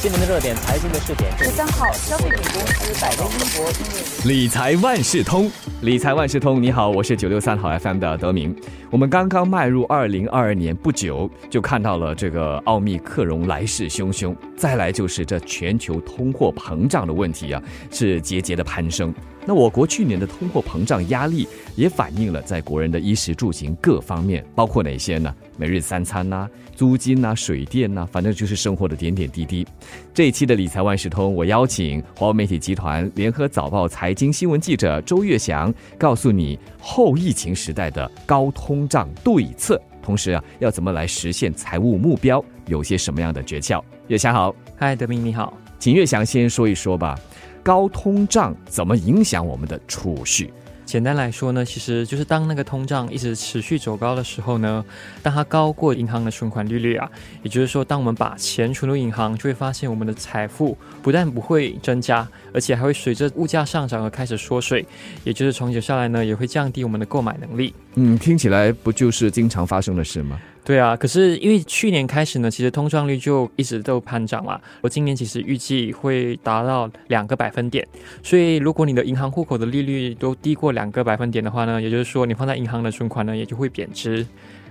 新闻的热点，财经的试点。十三号，消费品公司百威英博理财万事通，理财万事通，你好，我是九六三号 FM 的德明。我们刚刚迈入二零二二年不久，就看到了这个奥密克戎来势汹汹，再来就是这全球通货膨胀的问题啊，是节节的攀升。那我国去年的通货膨胀压力也反映了在国人的衣食住行各方面，包括哪些呢？每日三餐呐，租金呐，水电呐，反正就是生活的点点滴滴。这一期的理财万事通，我邀请华为媒体集团联合早报财经新闻记者周月祥，告诉你后疫情时代的高通胀对策，同时啊，要怎么来实现财务目标，有些什么样的诀窍？月祥好，嗨，德明你好，请月祥先说一说吧，高通胀怎么影响我们的储蓄？简单来说呢，其实就是当那个通胀一直持续走高的时候呢，当它高过银行的存款利率啊，也就是说，当我们把钱存入银行，就会发现我们的财富不但不会增加，而且还会随着物价上涨而开始缩水，也就是长久下来呢，也会降低我们的购买能力。嗯，听起来不就是经常发生的事吗？对啊，可是因为去年开始呢，其实通胀率就一直都攀涨嘛。我今年其实预计会达到两个百分点，所以如果你的银行户口的利率都低过两个百分点的话呢，也就是说你放在银行的存款呢也就会贬值。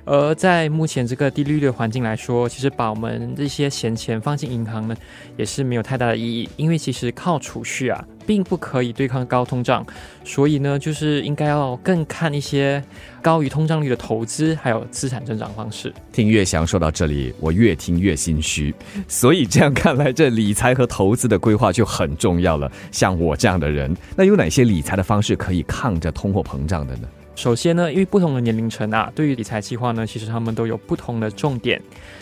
而在目前这个低利率的环境来说，其实把我们这些闲钱放进银行呢，也是没有太大的意义，因为其实靠储蓄啊，并不可以对抗高通胀，所以呢，就是应该要更看一些高于通胀率的投资，还有资产增长方式。听岳翔说到这里，我越听越心虚，所以这样看来，这理财和投资的规划就很重要了。像我这样的人，那有哪些理财的方式可以抗着通货膨胀的呢？首先呢，因为不同的年龄层啊，对于理财计划呢，其实他们都有不同的重点。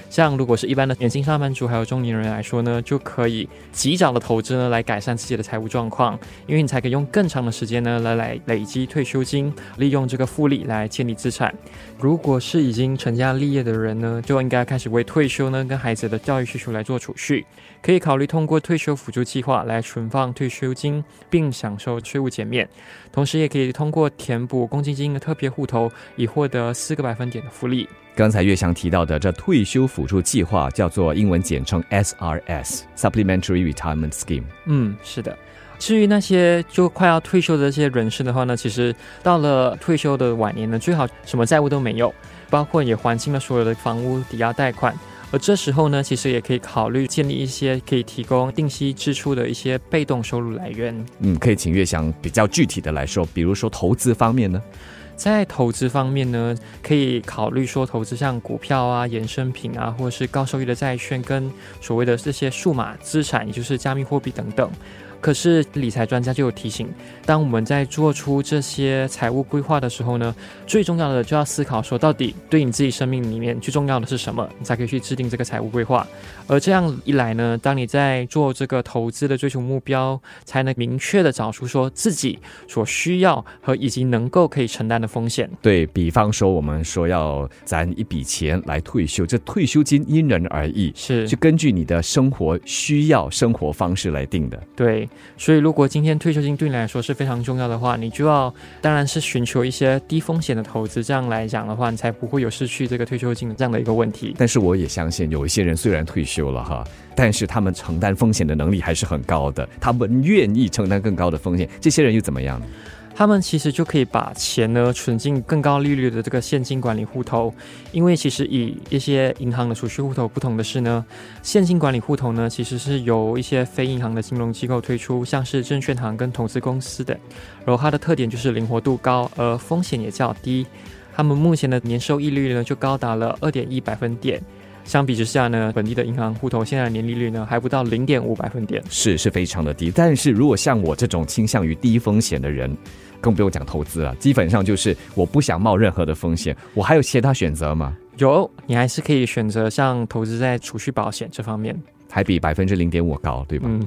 像如果是一般的年轻上班族，还有中年人来说呢，就可以及早的投资呢，来改善自己的财务状况，因为你才可以用更长的时间呢，来来累积退休金，利用这个复利来建立资产。如果是已经成家立业的人呢，就应该开始为退休呢跟孩子的教育需求来做储蓄，可以考虑通过退休辅助计划来存放退休金，并享受税务减免，同时也可以通过填补公积金的特别户头，以获得四个百分点的福利。刚才岳翔提到的这退休辅助计划叫做英文简称 SRS（Supplementary Retirement Scheme）。嗯，是的。至于那些就快要退休的这些人士的话呢，其实到了退休的晚年呢，最好什么债务都没有，包括也还清了所有的房屋抵押贷款。而这时候呢，其实也可以考虑建立一些可以提供定期支出的一些被动收入来源。嗯，可以请月翔比较具体的来说，比如说投资方面呢？在投资方面呢，可以考虑说投资像股票啊、衍生品啊，或者是高收益的债券，跟所谓的这些数码资产，也就是加密货币等等。可是理财专家就有提醒，当我们在做出这些财务规划的时候呢，最重要的就要思考说，到底对你自己生命里面最重要的是什么，你才可以去制定这个财务规划。而这样一来呢，当你在做这个投资的追求目标，才能明确的找出说自己所需要和以及能够可以承担的风险。对比方说，我们说要攒一笔钱来退休，这退休金因人而异，是就根据你的生活需要、生活方式来定的。对。所以，如果今天退休金对你来说是非常重要的话，你就要当然是寻求一些低风险的投资。这样来讲的话，你才不会有失去这个退休金这样的一个问题。但是，我也相信有一些人虽然退休了哈，但是他们承担风险的能力还是很高的，他们愿意承担更高的风险。这些人又怎么样呢？他们其实就可以把钱呢存进更高利率的这个现金管理户头，因为其实以一些银行的储蓄户头不同的是呢，现金管理户头呢其实是由一些非银行的金融机构推出，像是证券行跟投资公司的，然后它的特点就是灵活度高，而风险也较低。他们目前的年收益率呢就高达了二点一百分点。相比之下呢，本地的银行户头现在年利率呢还不到零点五百分点，是是非常的低。但是如果像我这种倾向于低风险的人，更不用讲投资了，基本上就是我不想冒任何的风险。我还有其他选择吗？有，你还是可以选择像投资在储蓄保险这方面。还比百分之零点五高，对吧？嗯。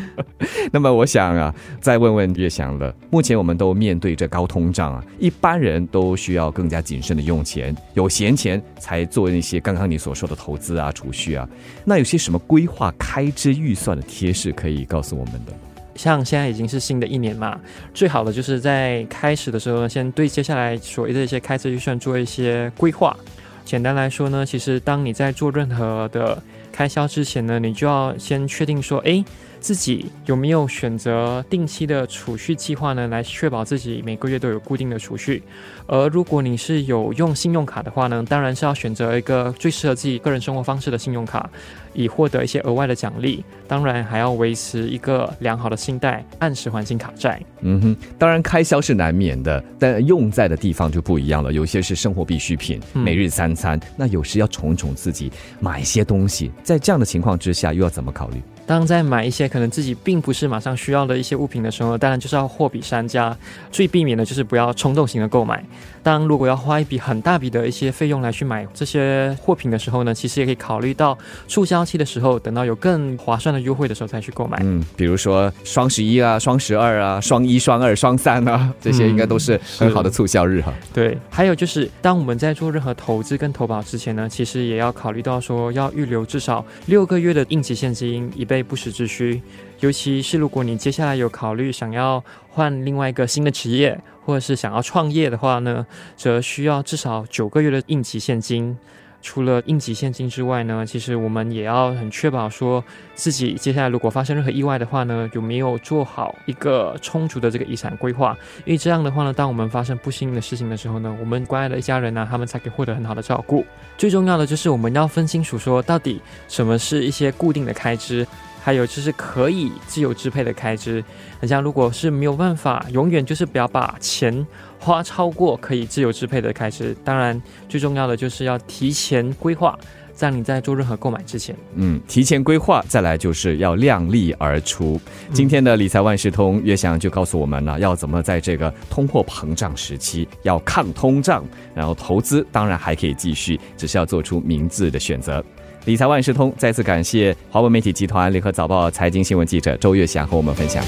那么我想啊，再问问岳翔了。目前我们都面对着高通胀啊，一般人都需要更加谨慎的用钱，有闲钱才做那些刚刚你所说的投资啊、储蓄啊。那有些什么规划开支预算的贴士可以告诉我们的？像现在已经是新的一年嘛，最好的就是在开始的时候呢，先对接下来所谓的一些开支预算做一些规划。简单来说呢，其实当你在做任何的开销之前呢，你就要先确定说，哎，自己有没有选择定期的储蓄计划呢，来确保自己每个月都有固定的储蓄。而如果你是有用信用卡的话呢，当然是要选择一个最适合自己个人生活方式的信用卡，以获得一些额外的奖励。当然还要维持一个良好的信贷，按时还清卡债。嗯哼，当然开销是难免的，但用在的地方就不一样了。有些是生活必需品，嗯每日三餐，那有时要宠宠自己，买一些东西。在这样的情况之下，又要怎么考虑？当在买一些可能自己并不是马上需要的一些物品的时候，当然就是要货比三家，最避免的就是不要冲动型的购买。当如果要花一笔很大笔的一些费用来去买这些货品的时候呢，其实也可以考虑到促销期的时候，等到有更划算的优惠的时候再去购买。嗯，比如说双十一啊、双十二啊、双一、双二、双三啊，这些应该都是很好的促销日哈。对，还有就是，当我们在做任何投资跟投保之前呢，其实也要考虑到说，要预留至少六个月的应急现金，以备不时之需。尤其是如果你接下来有考虑想要换另外一个新的职业，或者是想要创业的话呢，则需要至少九个月的应急现金。除了应急现金之外呢，其实我们也要很确保说自己接下来如果发生任何意外的话呢，有没有做好一个充足的这个遗产规划。因为这样的话呢，当我们发生不幸的事情的时候呢，我们关爱的一家人呢、他们才可以获得很好的照顾。最重要的就是我们要分清楚说，到底什么是一些固定的开支，还有就是可以自由支配的开支。很像如果是没有办法，永远就是不要把钱花超过可以自由支配的开支。当然，最重要的就是要提前规划，在你在做任何购买之前。嗯，提前规划，再来就是要量力而出。今天的理财万事通，岳翔就告诉我们了，要怎么在这个通货膨胀时期要抗通胀，然后投资当然还可以继续，只是要做出明智的选择。理财万事通再次感谢华为媒体集团联合早报财经新闻记者周月翔和我们分享。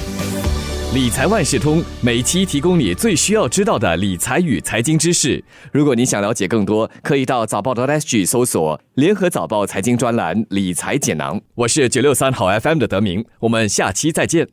理财万事通每期提供你最需要知道的理财与财经知识。如果你想了解更多，可以到早报的 SG 搜索“联合早报财经专栏理财简囊”。我是九六三好 FM 的德明，我们下期再见。